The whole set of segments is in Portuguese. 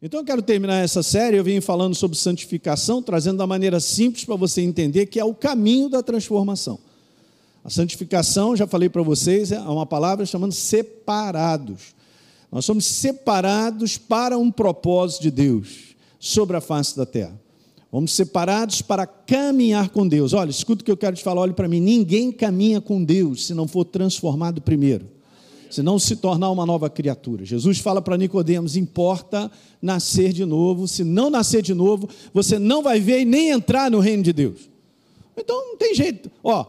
Então eu quero terminar essa série. Eu vim falando sobre santificação, trazendo da maneira simples para você entender que é o caminho da transformação. A santificação, já falei para vocês, é uma palavra chamando separados. Nós somos separados para um propósito de Deus sobre a face da terra. Vamos separados para caminhar com Deus. Olha, escuta o que eu quero te falar, olhe para mim. Ninguém caminha com Deus se não for transformado primeiro se não se tornar uma nova criatura. Jesus fala para Nicodemos: importa nascer de novo. Se não nascer de novo, você não vai ver e nem entrar no reino de Deus. Então não tem jeito. Ó,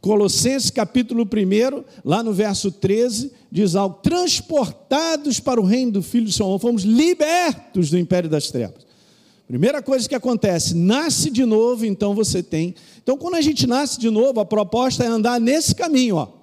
Colossenses capítulo 1, lá no verso 13, diz algo: transportados para o reino do Filho do Seu amor, fomos libertos do império das trevas. Primeira coisa que acontece, nasce de novo, então você tem. Então, quando a gente nasce de novo, a proposta é andar nesse caminho, ó.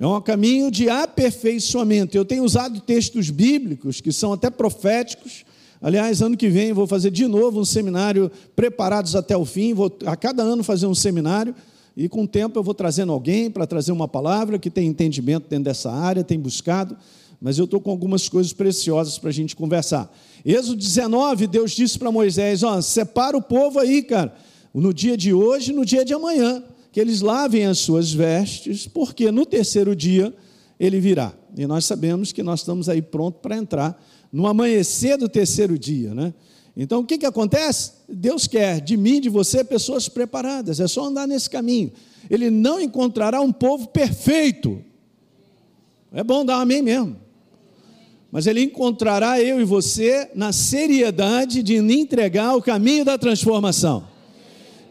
É um caminho de aperfeiçoamento. Eu tenho usado textos bíblicos que são até proféticos. Aliás, ano que vem vou fazer de novo um seminário preparados até o fim. Vou a cada ano fazer um seminário e com o tempo eu vou trazendo alguém para trazer uma palavra que tem entendimento dentro dessa área, tem buscado. Mas eu estou com algumas coisas preciosas para a gente conversar. Êxodo 19, Deus disse para Moisés: ó, separa o povo aí, cara, no dia de hoje e no dia de amanhã que eles lavem as suas vestes, porque no terceiro dia ele virá. E nós sabemos que nós estamos aí prontos para entrar no amanhecer do terceiro dia, né? Então o que, que acontece? Deus quer de mim, de você, pessoas preparadas, é só andar nesse caminho. Ele não encontrará um povo perfeito. É bom dar um amém mesmo. Mas ele encontrará eu e você na seriedade de entregar o caminho da transformação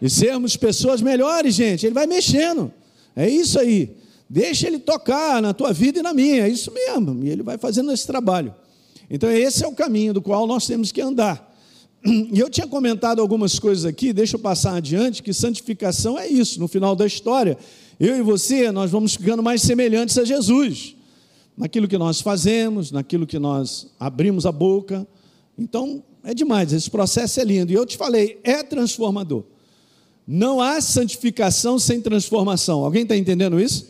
e sermos pessoas melhores, gente. Ele vai mexendo. É isso aí. Deixa ele tocar na tua vida e na minha. É isso mesmo. E ele vai fazendo esse trabalho. Então, esse é o caminho do qual nós temos que andar. E eu tinha comentado algumas coisas aqui, deixa eu passar adiante, que santificação é isso. No final da história, eu e você, nós vamos ficando mais semelhantes a Jesus. Naquilo que nós fazemos, naquilo que nós abrimos a boca. Então, é demais, esse processo é lindo. E eu te falei, é transformador. Não há santificação sem transformação. Alguém está entendendo isso?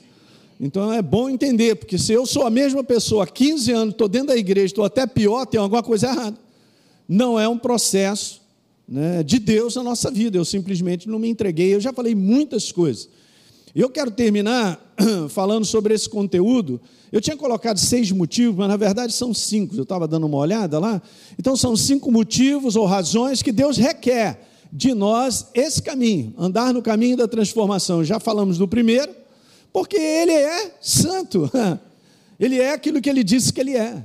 Então é bom entender, porque se eu sou a mesma pessoa há 15 anos, estou dentro da igreja, estou até pior, tem alguma coisa errada. Não é um processo né, de Deus na nossa vida, eu simplesmente não me entreguei. Eu já falei muitas coisas. Eu quero terminar falando sobre esse conteúdo. Eu tinha colocado seis motivos, mas na verdade são cinco. Eu estava dando uma olhada lá. Então são cinco motivos ou razões que Deus requer de nós esse caminho, andar no caminho da transformação. Já falamos do primeiro, porque ele é santo. Ele é aquilo que ele disse que ele é.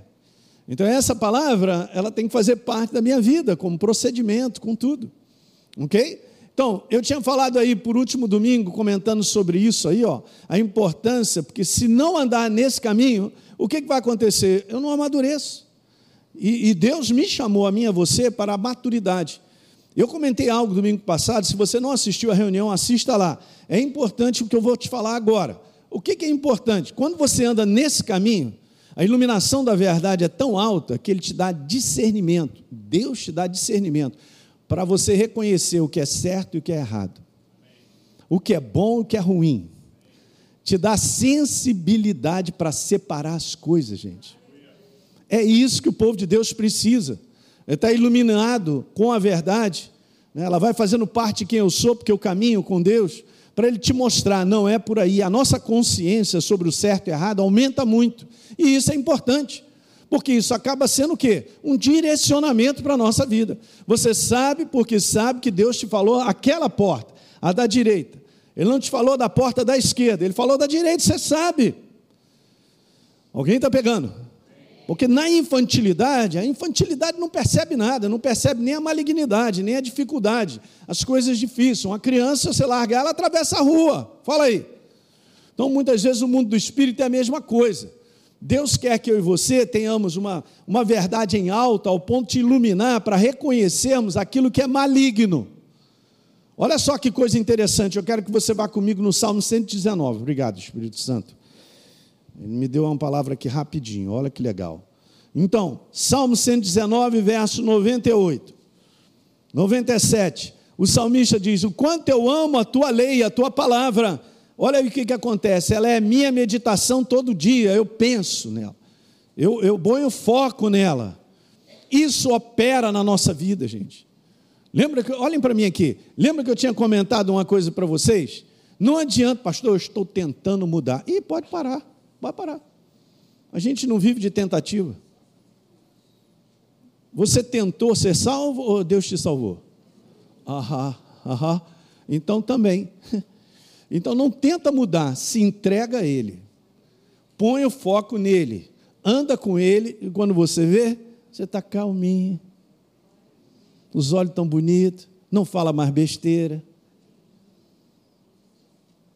Então essa palavra, ela tem que fazer parte da minha vida, como procedimento, com tudo. OK? Então, eu tinha falado aí por último domingo, comentando sobre isso aí, ó, a importância, porque se não andar nesse caminho, o que, que vai acontecer? Eu não amadureço. E, e Deus me chamou a mim e a você para a maturidade. Eu comentei algo domingo passado, se você não assistiu à reunião, assista lá. É importante o que eu vou te falar agora. O que é importante? Quando você anda nesse caminho, a iluminação da verdade é tão alta que ele te dá discernimento. Deus te dá discernimento para você reconhecer o que é certo e o que é errado, o que é bom e o que é ruim. Te dá sensibilidade para separar as coisas, gente. É isso que o povo de Deus precisa. Está iluminado com a verdade, né? ela vai fazendo parte de quem eu sou, porque eu caminho com Deus, para Ele te mostrar, não é por aí. A nossa consciência sobre o certo e errado aumenta muito, e isso é importante, porque isso acaba sendo o quê? Um direcionamento para a nossa vida. Você sabe, porque sabe que Deus te falou aquela porta, a da direita. Ele não te falou da porta da esquerda, ele falou da direita, você sabe. Alguém está pegando? Porque na infantilidade, a infantilidade não percebe nada, não percebe nem a malignidade, nem a dificuldade, as coisas difíceis. Uma criança, você largar, ela atravessa a rua. Fala aí. Então, muitas vezes, o mundo do espírito é a mesma coisa. Deus quer que eu e você tenhamos uma, uma verdade em alta, ao ponto de iluminar, para reconhecermos aquilo que é maligno. Olha só que coisa interessante, eu quero que você vá comigo no Salmo 119. Obrigado, Espírito Santo. Ele me deu uma palavra aqui rapidinho, olha que legal. Então, Salmo 119, verso 98. 97. O salmista diz: O quanto eu amo a tua lei, a tua palavra. Olha o que, que acontece. Ela é minha meditação todo dia. Eu penso nela. Eu, eu ponho foco nela. isso opera na nossa vida, gente. Lembra que, olhem para mim aqui. Lembra que eu tinha comentado uma coisa para vocês? Não adianta, pastor, eu estou tentando mudar. E pode parar, vai parar. A gente não vive de tentativa. Você tentou ser salvo ou Deus te salvou? Aham, aham. Então também. Então não tenta mudar, se entrega a Ele. Põe o foco nele. Anda com Ele e quando você vê, você está calminho. Os olhos tão bonitos, não fala mais besteira.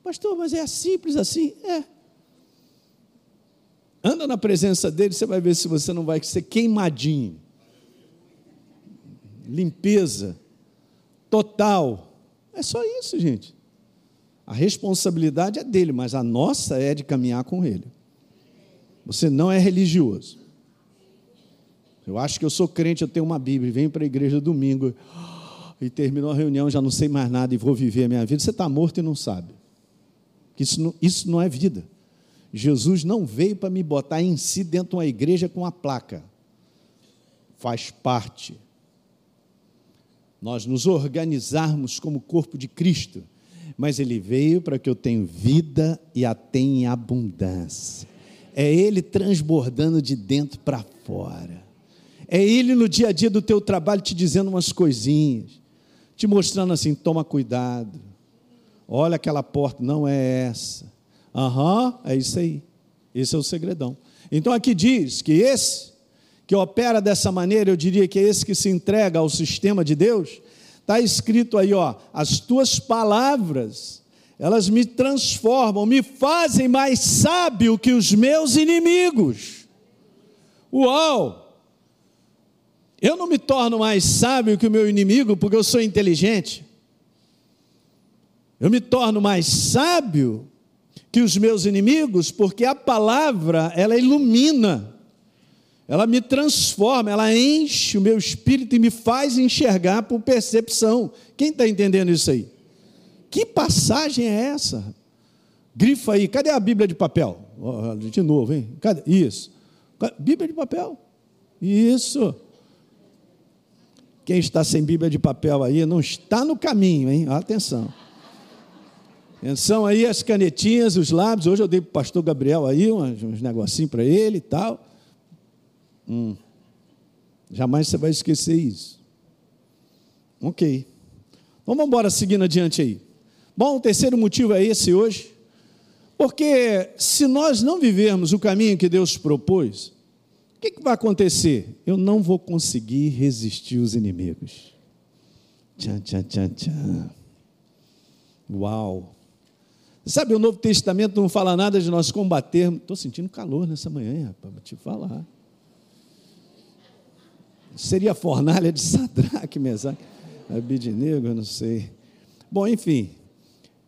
Pastor, mas é simples assim? É. Anda na presença dele, você vai ver se você não vai ser queimadinho. Limpeza total. É só isso, gente. A responsabilidade é dele, mas a nossa é de caminhar com ele. Você não é religioso. Eu acho que eu sou crente, eu tenho uma Bíblia, venho para a igreja domingo e terminou a reunião, já não sei mais nada e vou viver a minha vida. Você está morto e não sabe. Isso não, isso não é vida. Jesus não veio para me botar em si dentro de uma igreja com uma placa. Faz parte. Nós nos organizarmos como corpo de Cristo, mas Ele veio para que eu tenha vida e a tenha em abundância. É Ele transbordando de dentro para fora. É Ele no dia a dia do teu trabalho te dizendo umas coisinhas, te mostrando assim: toma cuidado, olha aquela porta, não é essa. Aham, é isso aí. Esse é o segredão. Então aqui diz que esse que opera dessa maneira, eu diria que é esse que se entrega ao sistema de Deus. Está escrito aí, ó, as tuas palavras, elas me transformam, me fazem mais sábio que os meus inimigos. Uau! Eu não me torno mais sábio que o meu inimigo porque eu sou inteligente. Eu me torno mais sábio que os meus inimigos porque a palavra, ela ilumina. Ela me transforma, ela enche o meu espírito e me faz enxergar por percepção. Quem está entendendo isso aí? Que passagem é essa? Grifa aí, cadê a Bíblia de papel? De novo, hein? Cadê? Isso. Bíblia de papel. Isso. Quem está sem Bíblia de papel aí não está no caminho, hein? Atenção. São aí as canetinhas, os lábios. Hoje eu dei para o pastor Gabriel aí uns, uns negocinhos para ele e tal. Hum. Jamais você vai esquecer isso. Ok. Então vamos embora seguindo adiante aí. Bom, o terceiro motivo é esse hoje. Porque se nós não vivermos o caminho que Deus propôs, o que, que vai acontecer? Eu não vou conseguir resistir os inimigos. Tchan, tchan, tchan, tchan. Uau! Sabe, o Novo Testamento não fala nada de nós combatermos. Estou sentindo calor nessa manhã, rapaz, vou te falar. Seria a fornalha de Sadraque, Mesaque, Abidinego, eu não sei. Bom, enfim,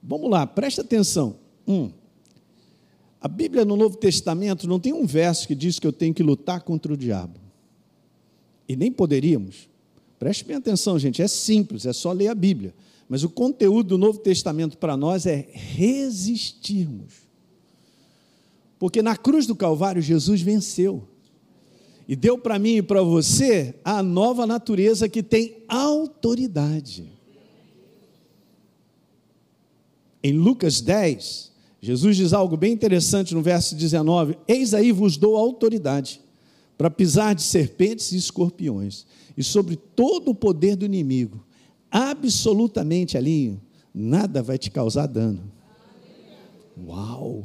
vamos lá, presta atenção. Um, a Bíblia no Novo Testamento não tem um verso que diz que eu tenho que lutar contra o diabo. E nem poderíamos. Preste bem atenção, gente, é simples, é só ler a Bíblia. Mas o conteúdo do Novo Testamento para nós é resistirmos. Porque na cruz do Calvário Jesus venceu. E deu para mim e para você a nova natureza que tem autoridade. Em Lucas 10, Jesus diz algo bem interessante no verso 19: Eis aí vos dou autoridade para pisar de serpentes e escorpiões, e sobre todo o poder do inimigo, absolutamente alinho, nada vai te causar dano. Uau!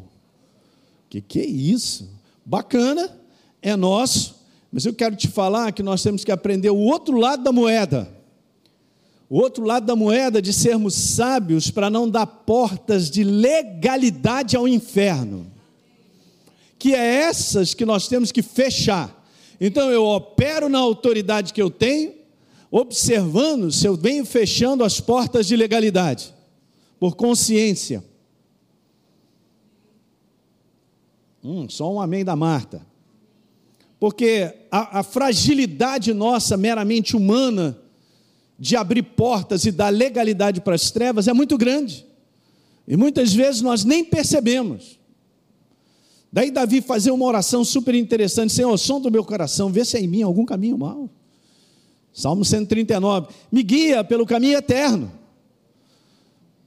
Que que é isso? Bacana, é nosso, mas eu quero te falar que nós temos que aprender o outro lado da moeda. O outro lado da moeda de sermos sábios para não dar portas de legalidade ao inferno. Que é essas que nós temos que fechar. Então eu opero na autoridade que eu tenho, observando se eu venho fechando as portas de legalidade, por consciência. Hum, só um amém da Marta. Porque a, a fragilidade nossa, meramente humana, de abrir portas e dar legalidade para as trevas é muito grande. E muitas vezes nós nem percebemos. Daí Davi fazer uma oração super interessante, Senhor, som do meu coração, vê se é em mim algum caminho mal. Salmo 139. Me guia pelo caminho eterno.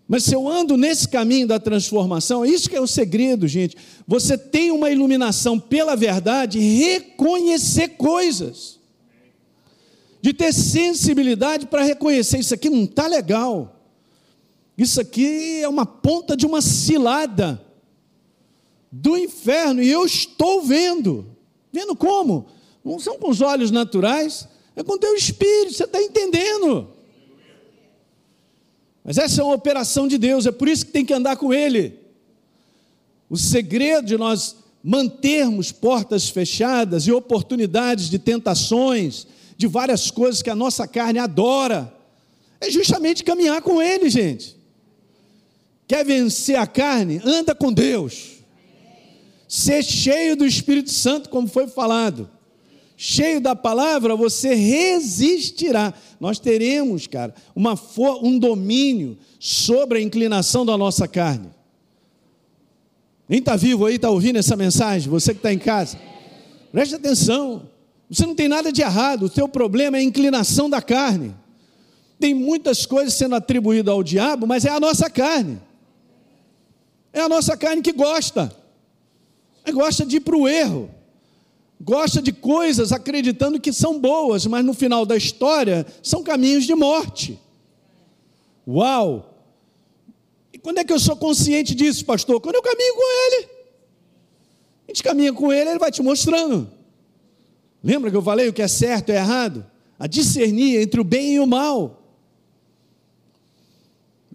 Mas se eu ando nesse caminho da transformação, isso que é o segredo, gente. Você tem uma iluminação pela verdade, reconhecer coisas. De ter sensibilidade para reconhecer isso aqui não está legal. Isso aqui é uma ponta de uma cilada do inferno e eu estou vendo. Vendo como? Não são com os olhos naturais, é com o teu espírito, você está entendendo. Mas essa é uma operação de Deus, é por isso que tem que andar com Ele. O segredo de nós mantermos portas fechadas e oportunidades de tentações, de várias coisas que a nossa carne adora, é justamente caminhar com Ele, gente. Quer vencer a carne? Anda com Deus. Ser cheio do Espírito Santo, como foi falado cheio da palavra, você resistirá. Nós teremos, cara, uma um domínio sobre a inclinação da nossa carne. Quem está vivo aí, está ouvindo essa mensagem? Você que está em casa, preste atenção. Você não tem nada de errado, o teu problema é a inclinação da carne. Tem muitas coisas sendo atribuídas ao diabo, mas é a nossa carne. É a nossa carne que gosta. Gosta de ir para o erro gosta de coisas acreditando que são boas, mas no final da história são caminhos de morte. Uau! E quando é que eu sou consciente disso, pastor? Quando eu caminho com ele. A gente caminha com ele, ele vai te mostrando. Lembra que eu falei o que é certo e errado? A discernir entre o bem e o mal.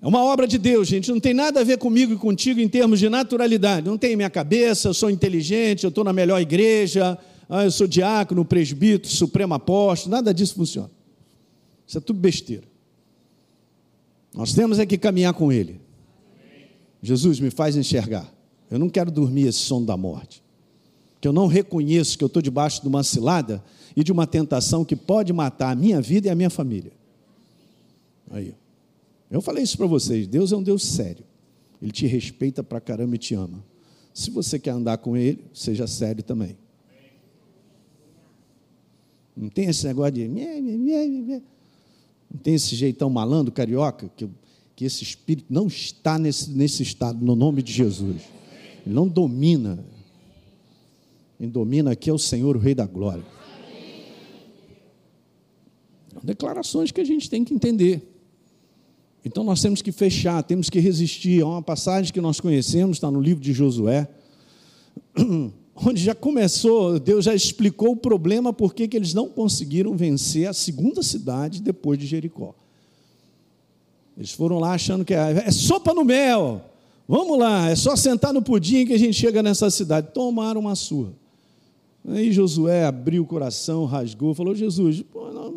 É uma obra de Deus, gente. Não tem nada a ver comigo e contigo em termos de naturalidade. Não tem minha cabeça, eu sou inteligente, eu estou na melhor igreja, ah, eu sou diácono, presbítero, supremo apóstolo, nada disso funciona. Isso é tudo besteira. Nós temos é que caminhar com Ele. Jesus me faz enxergar. Eu não quero dormir esse sono da morte. Que eu não reconheço que eu estou debaixo de uma cilada e de uma tentação que pode matar a minha vida e a minha família. Aí. Eu falei isso para vocês. Deus é um Deus sério. Ele te respeita pra caramba e te ama. Se você quer andar com Ele, seja sério também. Não tem esse negócio de. Não tem esse jeitão malandro, carioca, que, que esse espírito não está nesse, nesse estado, no nome de Jesus. Ele não domina. Quem domina aqui é o Senhor, o Rei da Glória. São declarações que a gente tem que entender. Então nós temos que fechar, temos que resistir. Há uma passagem que nós conhecemos, está no livro de Josué onde já começou, Deus já explicou o problema porque que eles não conseguiram vencer a segunda cidade depois de Jericó. Eles foram lá achando que é, é sopa no mel. Vamos lá, é só sentar no pudim que a gente chega nessa cidade. Tomaram uma surra. Aí Josué abriu o coração, rasgou, falou: Jesus,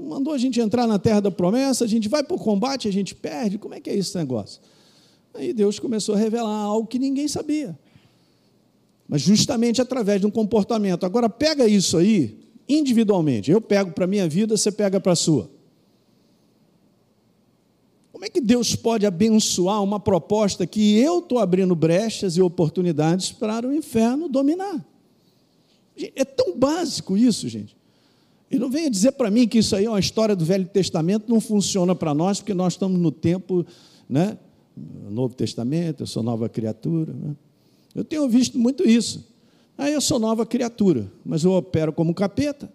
mandou a gente entrar na terra da promessa, a gente vai para o combate, a gente perde. Como é que é esse negócio? Aí Deus começou a revelar algo que ninguém sabia mas justamente através de um comportamento. Agora, pega isso aí individualmente. Eu pego para a minha vida, você pega para a sua. Como é que Deus pode abençoar uma proposta que eu estou abrindo brechas e oportunidades para o inferno dominar? É tão básico isso, gente. E não venha dizer para mim que isso aí é uma história do Velho Testamento, não funciona para nós, porque nós estamos no tempo, né? Novo Testamento, eu sou nova criatura. Né? Eu tenho visto muito isso. Aí eu sou nova criatura, mas eu opero como capeta.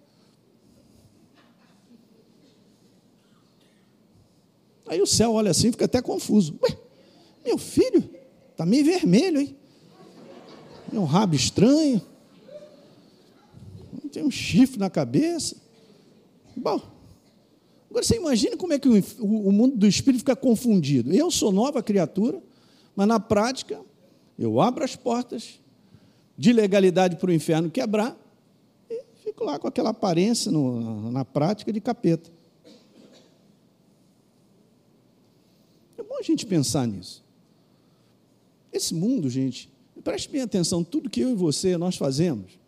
Aí o céu olha assim, fica até confuso. Ué, meu filho, está meio vermelho, hein? Tem um rabo estranho. Tem um chifre na cabeça. Bom, agora você imagina como é que o mundo do espírito fica confundido. Eu sou nova criatura, mas na prática eu abro as portas de legalidade para o inferno quebrar e fico lá com aquela aparência no, na prática de capeta. É bom a gente pensar nisso. Esse mundo, gente, preste bem atenção, tudo que eu e você nós fazemos,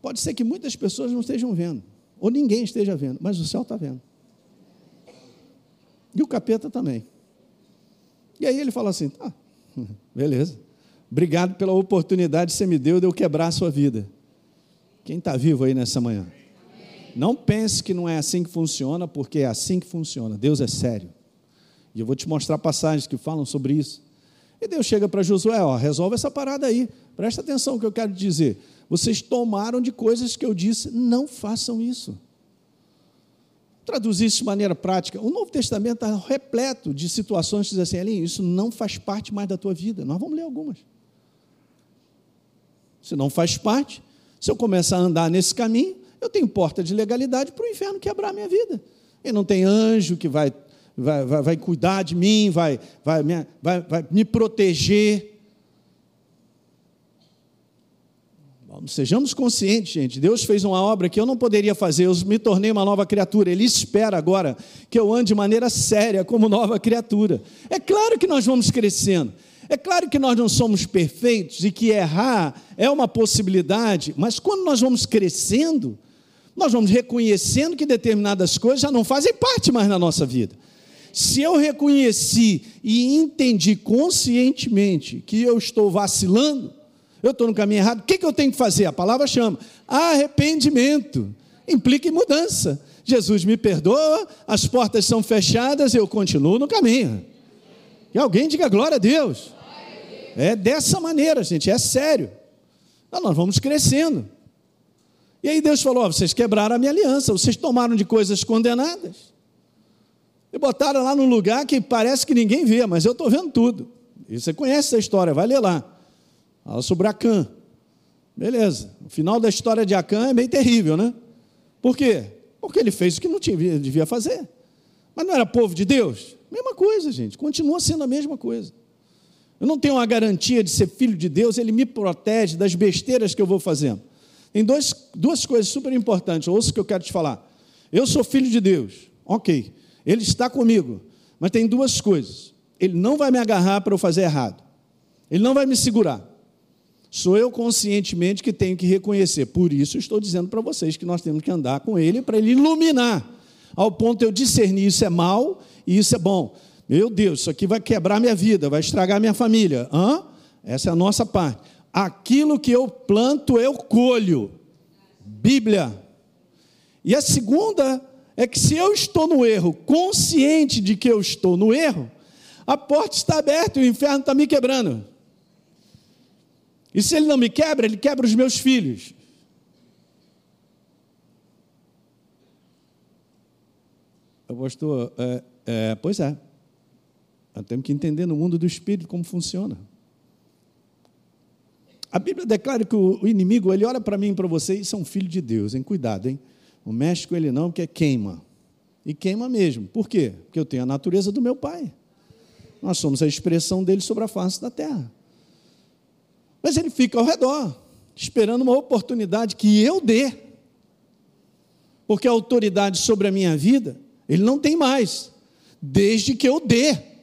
pode ser que muitas pessoas não estejam vendo, ou ninguém esteja vendo, mas o céu está vendo. E o capeta também. E aí ele fala assim: tá, beleza. Obrigado pela oportunidade que você me deu de eu quebrar a sua vida. Quem está vivo aí nessa manhã? Não pense que não é assim que funciona, porque é assim que funciona. Deus é sério. E eu vou te mostrar passagens que falam sobre isso. E Deus chega para Josué, ó, resolve essa parada aí. Presta atenção no que eu quero dizer. Vocês tomaram de coisas que eu disse, não façam isso. Traduzir isso de maneira prática. O Novo Testamento está repleto de situações que dizem assim, Elinho, isso não faz parte mais da tua vida. Nós vamos ler algumas. Se não faz parte, se eu começar a andar nesse caminho, eu tenho porta de legalidade para o inferno quebrar a minha vida. E não tem anjo que vai, vai, vai, vai cuidar de mim, vai, vai, vai, vai me proteger. Sejamos conscientes, gente. Deus fez uma obra que eu não poderia fazer, eu me tornei uma nova criatura. Ele espera agora que eu ande de maneira séria como nova criatura. É claro que nós vamos crescendo. É claro que nós não somos perfeitos e que errar é uma possibilidade, mas quando nós vamos crescendo, nós vamos reconhecendo que determinadas coisas já não fazem parte mais da nossa vida. Se eu reconheci e entendi conscientemente que eu estou vacilando, eu estou no caminho errado, o que, que eu tenho que fazer? A palavra chama arrependimento, implica em mudança. Jesus me perdoa, as portas são fechadas, eu continuo no caminho. E alguém diga glória a Deus. É dessa maneira, gente, é sério. nós vamos crescendo. E aí Deus falou: oh, vocês quebraram a minha aliança, vocês tomaram de coisas condenadas. E botaram lá num lugar que parece que ninguém vê, mas eu estou vendo tudo. E você conhece essa história, vai ler lá. Fala sobre Acã. Beleza. O final da história de Acã é meio terrível, né? Por quê? Porque ele fez o que não devia fazer. Mas não era povo de Deus? Mesma coisa, gente. Continua sendo a mesma coisa. Eu não tenho uma garantia de ser filho de Deus, ele me protege das besteiras que eu vou fazendo. Tem dois, duas coisas super importantes, ouça o que eu quero te falar. Eu sou filho de Deus, ok, ele está comigo, mas tem duas coisas. Ele não vai me agarrar para eu fazer errado, ele não vai me segurar. Sou eu conscientemente que tenho que reconhecer. Por isso estou dizendo para vocês que nós temos que andar com ele para ele iluminar, ao ponto de eu discernir isso é mal e isso é bom. Meu Deus, isso aqui vai quebrar minha vida, vai estragar minha família. Hã? Essa é a nossa parte. Aquilo que eu planto, eu colho. Bíblia. E a segunda é que se eu estou no erro, consciente de que eu estou no erro, a porta está aberta e o inferno está me quebrando. E se ele não me quebra, ele quebra os meus filhos. Pastor, é, é, pois é. Nós temos que entender no mundo do espírito como funciona. A Bíblia declara que o inimigo, ele olha para mim e para você, isso é um filho de Deus, hein? Cuidado, hein? O México ele não, porque queima. E queima mesmo. Por quê? Porque eu tenho a natureza do meu pai. Nós somos a expressão dele sobre a face da terra. Mas ele fica ao redor, esperando uma oportunidade que eu dê. Porque a autoridade sobre a minha vida, ele não tem mais, desde que eu dê.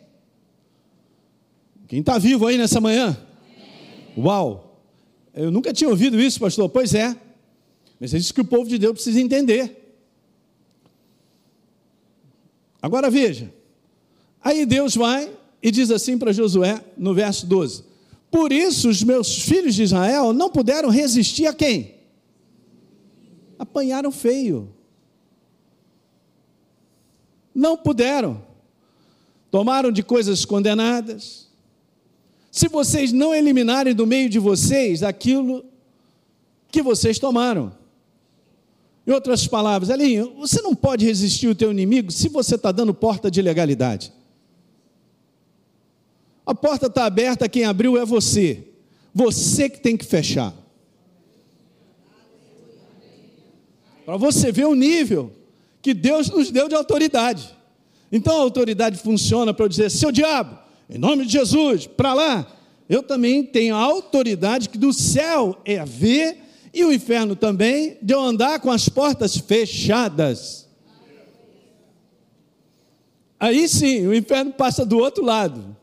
Quem está vivo aí nessa manhã? Uau! Eu nunca tinha ouvido isso, pastor. Pois é. Mas é isso que o povo de Deus precisa entender. Agora veja. Aí Deus vai e diz assim para Josué, no verso 12: Por isso os meus filhos de Israel não puderam resistir a quem? Apanharam feio. Não puderam. Tomaram de coisas condenadas se vocês não eliminarem do meio de vocês aquilo que vocês tomaram. Em outras palavras, Elinho, você não pode resistir o teu inimigo se você está dando porta de legalidade. A porta está aberta, quem abriu é você. Você que tem que fechar. Para você ver o nível que Deus nos deu de autoridade. Então a autoridade funciona para eu dizer: seu diabo, em nome de Jesus, para lá. Eu também tenho a autoridade que do céu é ver e o inferno também, de eu andar com as portas fechadas. Aí sim, o inferno passa do outro lado.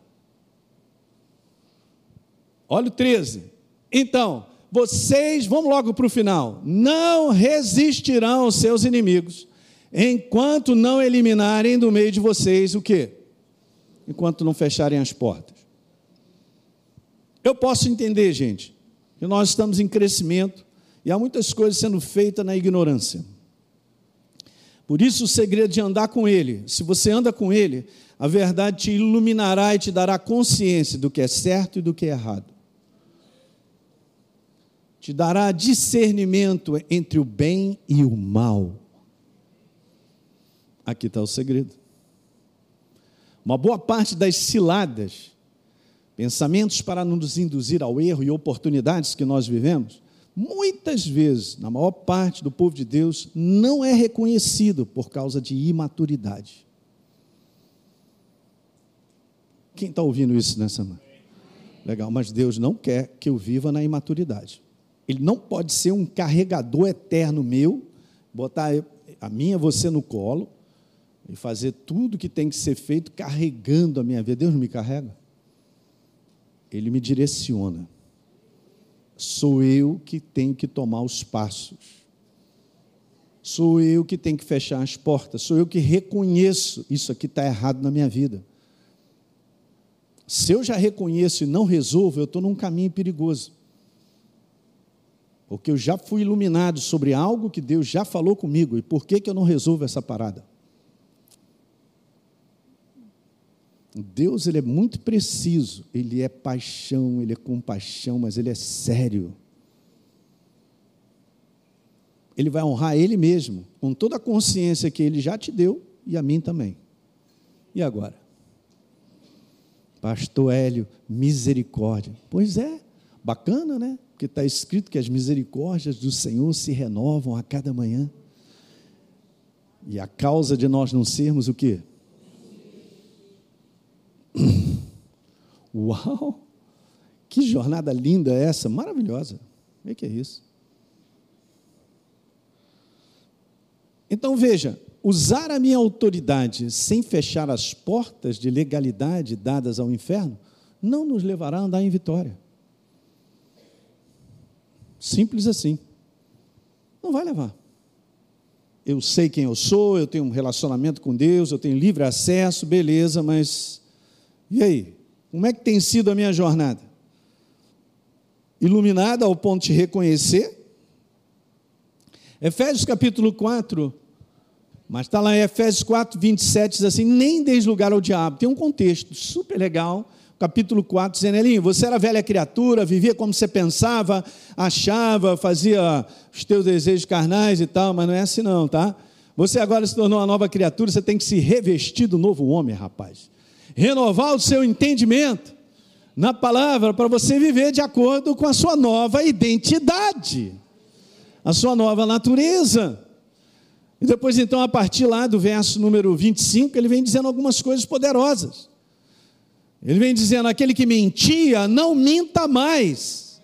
Olha o 13. Então, vocês, vamos logo para o final, não resistirão aos seus inimigos, enquanto não eliminarem do meio de vocês o quê? Enquanto não fecharem as portas. Eu posso entender, gente, que nós estamos em crescimento e há muitas coisas sendo feitas na ignorância. Por isso, o segredo de andar com Ele, se você anda com Ele, a verdade te iluminará e te dará consciência do que é certo e do que é errado. Te dará discernimento entre o bem e o mal. Aqui está o segredo. Uma boa parte das ciladas, pensamentos para nos induzir ao erro e oportunidades que nós vivemos, muitas vezes, na maior parte do povo de Deus, não é reconhecido por causa de imaturidade. Quem está ouvindo isso nessa manhã? Legal, mas Deus não quer que eu viva na imaturidade. Ele não pode ser um carregador eterno meu, botar a minha você no colo e fazer tudo que tem que ser feito carregando a minha vida. Deus não me carrega. Ele me direciona sou eu que tenho que tomar os passos. Sou eu que tenho que fechar as portas. Sou eu que reconheço isso aqui está errado na minha vida. Se eu já reconheço e não resolvo, eu estou num caminho perigoso. Porque eu já fui iluminado sobre algo que Deus já falou comigo. E por que, que eu não resolvo essa parada? Deus ele é muito preciso, ele é paixão, ele é compaixão, mas ele é sério. Ele vai honrar ele mesmo, com toda a consciência que ele já te deu e a mim também. E agora? Pastor Hélio, misericórdia. Pois é, bacana, né? Porque está escrito que as misericórdias do Senhor se renovam a cada manhã. E a causa de nós não sermos o quê? Uau! Que jornada linda essa, maravilhosa. O que é isso? Então veja, usar a minha autoridade sem fechar as portas de legalidade dadas ao inferno não nos levará a andar em vitória. Simples assim. Não vai levar. Eu sei quem eu sou, eu tenho um relacionamento com Deus, eu tenho livre acesso, beleza, mas e aí? Como é que tem sido a minha jornada? Iluminada ao ponto de reconhecer? Efésios capítulo 4, mas está lá em Efésios 4, 27, diz assim: nem deis lugar ao diabo. Tem um contexto super legal, capítulo 4, dizendo: Elinho, você era velha criatura, vivia como você pensava, achava, fazia os teus desejos carnais e tal, mas não é assim não, tá? Você agora se tornou uma nova criatura, você tem que se revestir do novo homem, rapaz renovar o seu entendimento na palavra para você viver de acordo com a sua nova identidade, a sua nova natureza. E depois, então, a partir lá do verso número 25, ele vem dizendo algumas coisas poderosas. Ele vem dizendo: aquele que mentia, não minta mais.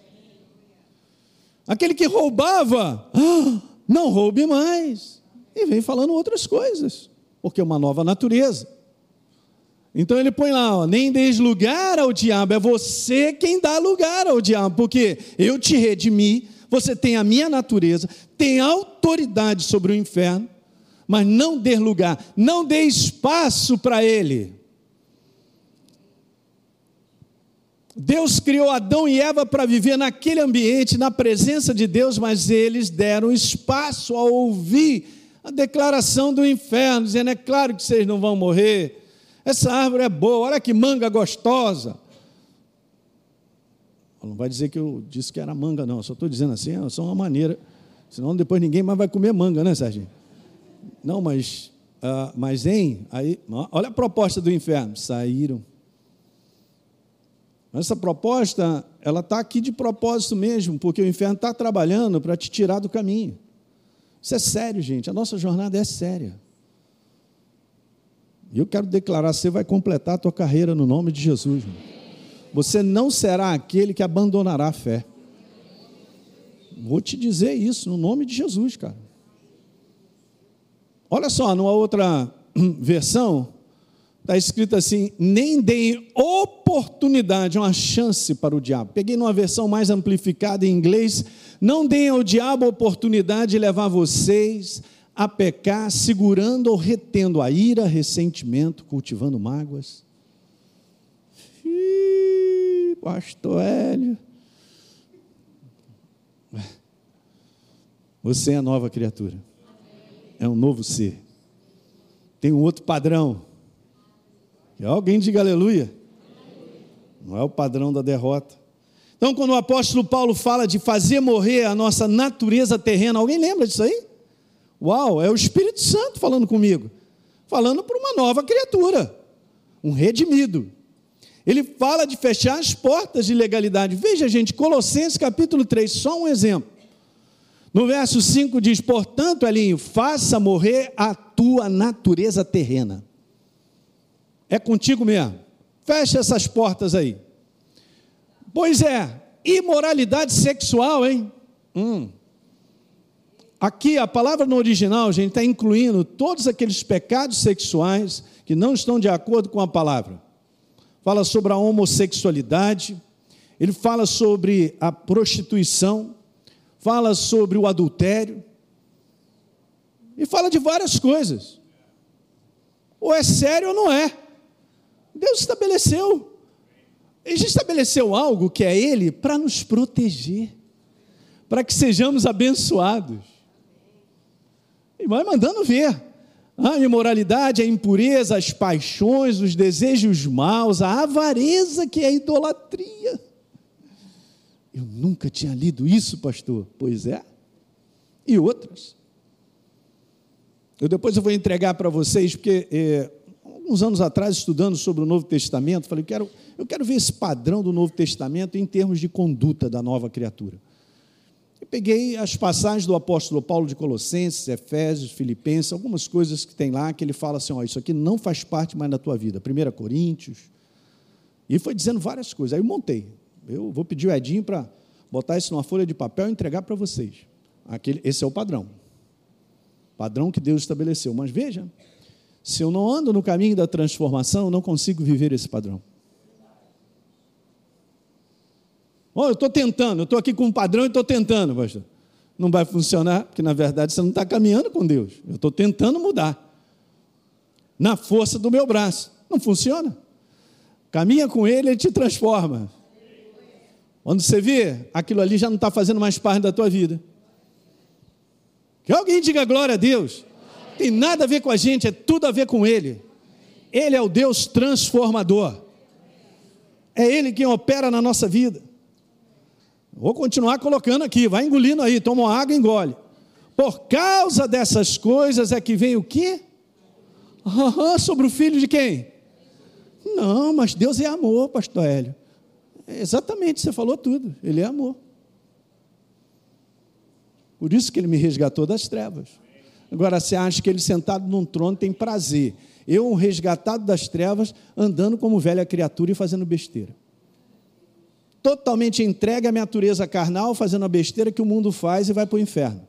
Aquele que roubava, ah, não roube mais. E vem falando outras coisas, porque é uma nova natureza. Então ele põe lá, ó, nem deis lugar ao diabo, é você quem dá lugar ao diabo, porque eu te redimi, você tem a minha natureza, tem autoridade sobre o inferno, mas não dê lugar, não dê espaço para ele. Deus criou Adão e Eva para viver naquele ambiente, na presença de Deus, mas eles deram espaço a ouvir a declaração do inferno, dizendo: é claro que vocês não vão morrer essa árvore é boa, olha que manga gostosa. Não vai dizer que eu disse que era manga, não. Eu só estou dizendo assim, é só uma maneira. Senão depois ninguém mais vai comer manga, né, Serginho? Não, mas, uh, mas em, aí, olha a proposta do inferno. Saíram. Essa proposta, ela está aqui de propósito mesmo, porque o inferno está trabalhando para te tirar do caminho. Isso é sério, gente. A nossa jornada é séria. E eu quero declarar: você vai completar a tua carreira no nome de Jesus. Você não será aquele que abandonará a fé. Vou te dizer isso no nome de Jesus, cara. Olha só, numa outra versão, está escrito assim: nem deem oportunidade, uma chance para o diabo. Peguei numa versão mais amplificada em inglês: não deem ao diabo oportunidade de levar vocês a pecar, segurando ou retendo a ira, ressentimento, cultivando mágoas. Ih, pastor Hélio. Você é nova criatura. É um novo ser. Tem um outro padrão. E alguém diga aleluia. Não é o padrão da derrota. Então, quando o apóstolo Paulo fala de fazer morrer a nossa natureza terrena, alguém lembra disso aí? Uau, é o Espírito Santo falando comigo, falando para uma nova criatura, um redimido. Ele fala de fechar as portas de legalidade. Veja, gente, Colossenses capítulo 3, só um exemplo. No verso 5 diz: Portanto, Elinho, faça morrer a tua natureza terrena. É contigo mesmo. Fecha essas portas aí. Pois é, imoralidade sexual, hein? Hum. Aqui a palavra no original, gente, está incluindo todos aqueles pecados sexuais que não estão de acordo com a palavra. Fala sobre a homossexualidade, ele fala sobre a prostituição, fala sobre o adultério, e fala de várias coisas. Ou é sério ou não é. Deus estabeleceu. Ele estabeleceu algo que é Ele para nos proteger, para que sejamos abençoados. E vai mandando ver. A imoralidade, a impureza, as paixões, os desejos maus, a avareza que é a idolatria. Eu nunca tinha lido isso, pastor. Pois é. E outras. Eu depois eu vou entregar para vocês, porque é, alguns anos atrás, estudando sobre o Novo Testamento, falei, quero, eu quero ver esse padrão do Novo Testamento em termos de conduta da nova criatura. Peguei as passagens do apóstolo Paulo de Colossenses, Efésios, Filipenses, algumas coisas que tem lá que ele fala assim: ó, isso aqui não faz parte mais da tua vida. 1 Coríntios. E foi dizendo várias coisas. Aí eu montei. Eu vou pedir o Edinho para botar isso numa folha de papel e entregar para vocês. Aquele, esse é o padrão. Padrão que Deus estabeleceu. Mas veja, se eu não ando no caminho da transformação, eu não consigo viver esse padrão. Oh, eu estou tentando, eu estou aqui com um padrão e estou tentando, pastor. Não vai funcionar, porque na verdade você não está caminhando com Deus. Eu estou tentando mudar. Na força do meu braço. Não funciona. Caminha com Ele, Ele te transforma. Quando você vê, aquilo ali já não está fazendo mais parte da tua vida. Que alguém diga glória a Deus. Tem nada a ver com a gente, é tudo a ver com Ele. Ele é o Deus transformador. É Ele quem opera na nossa vida. Vou continuar colocando aqui, vai engolindo aí, toma água e engole. Por causa dessas coisas é que vem o quê? Sobre o filho de quem? Não, mas Deus é amor, pastor Hélio. Exatamente, você falou tudo. Ele é amor. Por isso que ele me resgatou das trevas. Agora, você acha que ele sentado num trono tem prazer. Eu, um resgatado das trevas, andando como velha criatura e fazendo besteira. Totalmente entregue à minha natureza carnal, fazendo a besteira que o mundo faz e vai para o inferno.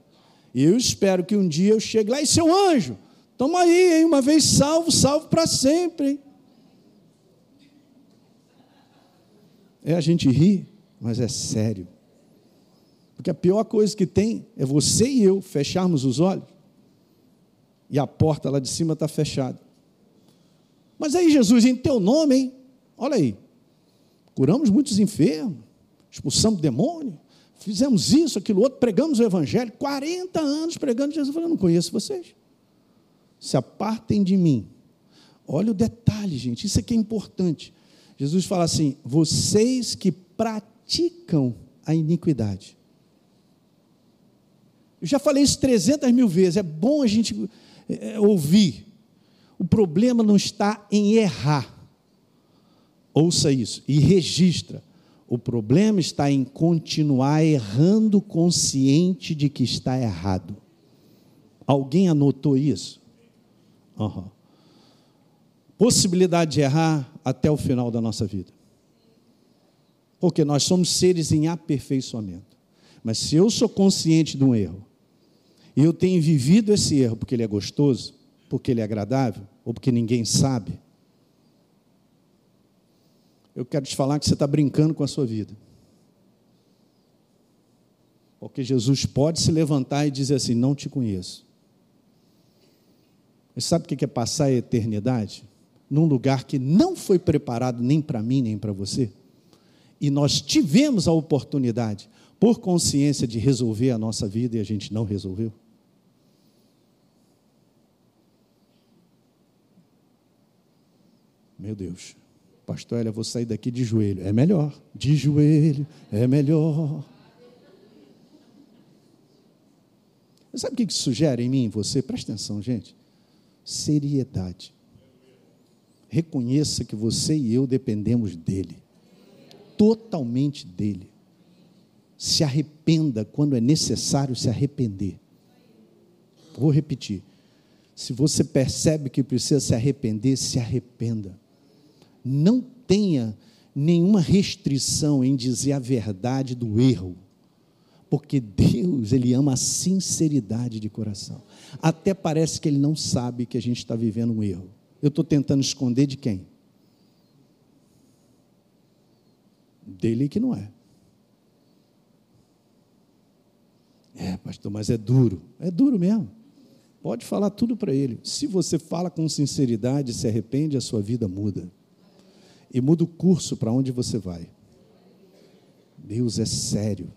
E eu espero que um dia eu chegue lá e seu anjo, toma aí, hein? uma vez salvo, salvo para sempre. Hein? É a gente ri, mas é sério. Porque a pior coisa que tem é você e eu fecharmos os olhos e a porta lá de cima está fechada. Mas aí, Jesus, em teu nome, hein? Olha aí. Curamos muitos enfermos, expulsamos demônio, fizemos isso, aquilo outro, pregamos o Evangelho, 40 anos pregando Jesus. Eu não conheço vocês. Se apartem de mim. Olha o detalhe, gente, isso aqui é importante. Jesus fala assim: vocês que praticam a iniquidade. Eu já falei isso 300 mil vezes, é bom a gente é, ouvir. O problema não está em errar. Ouça isso e registra. O problema está em continuar errando consciente de que está errado. Alguém anotou isso? Uhum. Possibilidade de errar até o final da nossa vida. Porque nós somos seres em aperfeiçoamento. Mas se eu sou consciente de um erro, e eu tenho vivido esse erro porque ele é gostoso, porque ele é agradável, ou porque ninguém sabe, eu quero te falar que você está brincando com a sua vida. Porque Jesus pode se levantar e dizer assim: Não te conheço. Você sabe o que é passar a eternidade? num lugar que não foi preparado nem para mim, nem para você. E nós tivemos a oportunidade, por consciência, de resolver a nossa vida e a gente não resolveu. Meu Deus, pastor, olha, vou sair daqui de joelho. É melhor, de joelho, é melhor. Sabe o que sugere em mim e você? Presta atenção, gente. Seriedade. Reconheça que você e eu dependemos dele, totalmente dele. Se arrependa quando é necessário se arrepender. Vou repetir. Se você percebe que precisa se arrepender, se arrependa. Não tenha nenhuma restrição em dizer a verdade do erro porque Deus, Ele ama a sinceridade de coração. Até parece que Ele não sabe que a gente está vivendo um erro. Eu estou tentando esconder de quem? Dele que não é. É, pastor, mas é duro. É duro mesmo. Pode falar tudo para ele. Se você fala com sinceridade, se arrepende, a sua vida muda. E muda o curso para onde você vai. Deus é sério.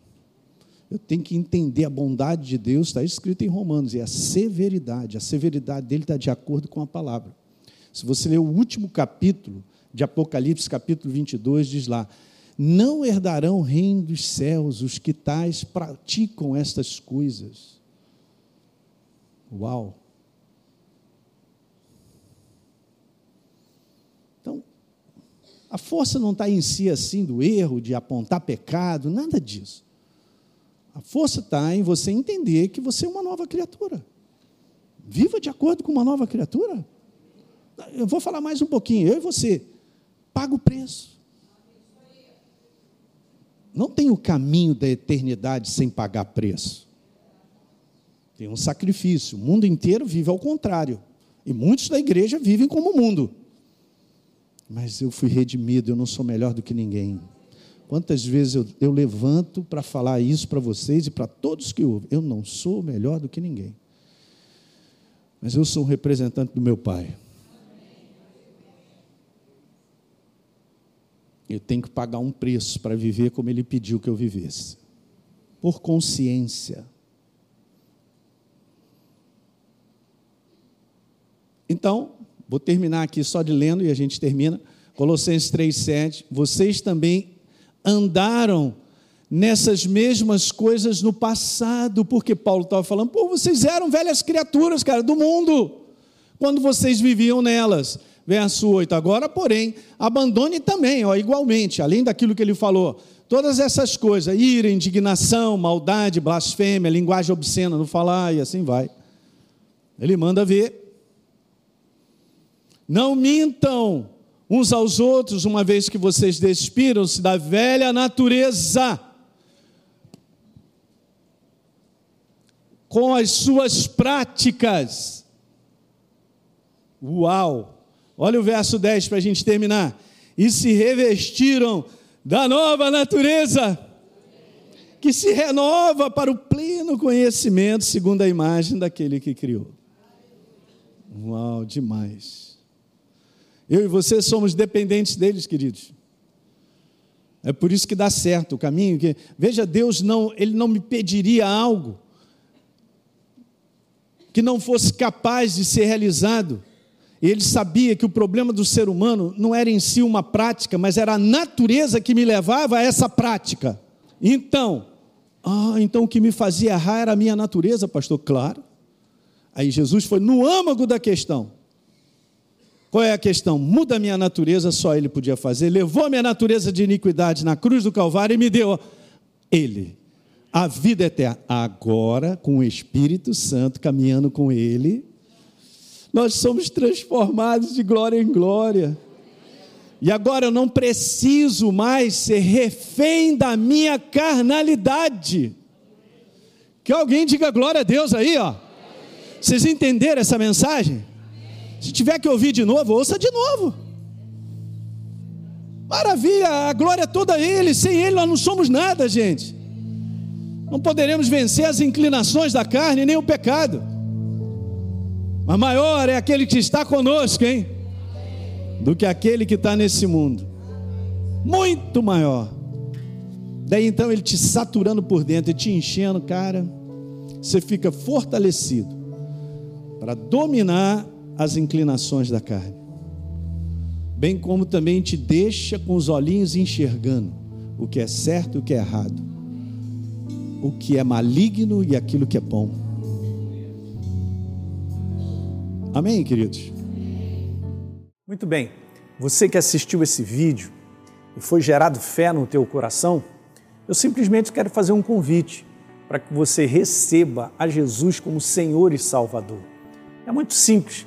Eu tenho que entender a bondade de Deus, está escrito em Romanos, e a severidade. A severidade dele está de acordo com a palavra. Se você ler o último capítulo de Apocalipse, capítulo 22, diz lá: Não herdarão o reino dos céus os que tais praticam estas coisas. Uau! Então, a força não está em si assim do erro, de apontar pecado, nada disso. A força está em você entender que você é uma nova criatura. Viva de acordo com uma nova criatura. Eu vou falar mais um pouquinho. Eu e você. Paga o preço. Não tem o caminho da eternidade sem pagar preço. Tem um sacrifício. O mundo inteiro vive ao contrário. E muitos da igreja vivem como o mundo. Mas eu fui redimido, eu não sou melhor do que ninguém. Quantas vezes eu, eu levanto para falar isso para vocês e para todos que ouvem? Eu não sou melhor do que ninguém. Mas eu sou um representante do meu Pai. Eu tenho que pagar um preço para viver como Ele pediu que eu vivesse. Por consciência. Então, vou terminar aqui só de lendo e a gente termina. Colossenses 3,7. Vocês também andaram nessas mesmas coisas no passado, porque Paulo estava falando, pô, vocês eram velhas criaturas, cara, do mundo, quando vocês viviam nelas. Verso 8, agora, porém, abandone também, ó, igualmente, além daquilo que ele falou, todas essas coisas, ira, indignação, maldade, blasfêmia, linguagem obscena, não falar e assim vai. Ele manda ver. Não mintam, uns aos outros, uma vez que vocês despiram-se da velha natureza, com as suas práticas. Uau! Olha o verso 10 para a gente terminar. E se revestiram da nova natureza, que se renova para o pleno conhecimento, segundo a imagem daquele que criou. Uau, demais. Eu e você somos dependentes deles, queridos. É por isso que dá certo o caminho. Que, veja, Deus não, Ele não me pediria algo que não fosse capaz de ser realizado. Ele sabia que o problema do ser humano não era em si uma prática, mas era a natureza que me levava a essa prática. Então, ah, então o que me fazia errar era a minha natureza, pastor? Claro. Aí Jesus foi no âmago da questão. Qual é a questão? Muda a minha natureza, só Ele podia fazer. Levou minha natureza de iniquidade na cruz do Calvário e me deu Ele, a vida eterna. Agora, com o Espírito Santo caminhando com Ele, nós somos transformados de glória em glória. E agora eu não preciso mais ser refém da minha carnalidade. Que alguém diga glória a Deus aí, ó. Vocês entenderam essa mensagem? Se tiver que ouvir de novo, ouça de novo. Maravilha, a glória é toda a Ele, sem Ele nós não somos nada, gente. Não poderemos vencer as inclinações da carne nem o pecado. Mas maior é aquele que está conosco, hein? Do que aquele que está nesse mundo. Muito maior. Daí então ele te saturando por dentro e te enchendo, cara. Você fica fortalecido para dominar as inclinações da carne. bem como também te deixa com os olhinhos enxergando o que é certo e o que é errado, o que é maligno e aquilo que é bom. Amém, queridos? Muito bem. Você que assistiu esse vídeo e foi gerado fé no teu coração, eu simplesmente quero fazer um convite para que você receba a Jesus como Senhor e Salvador. É muito simples,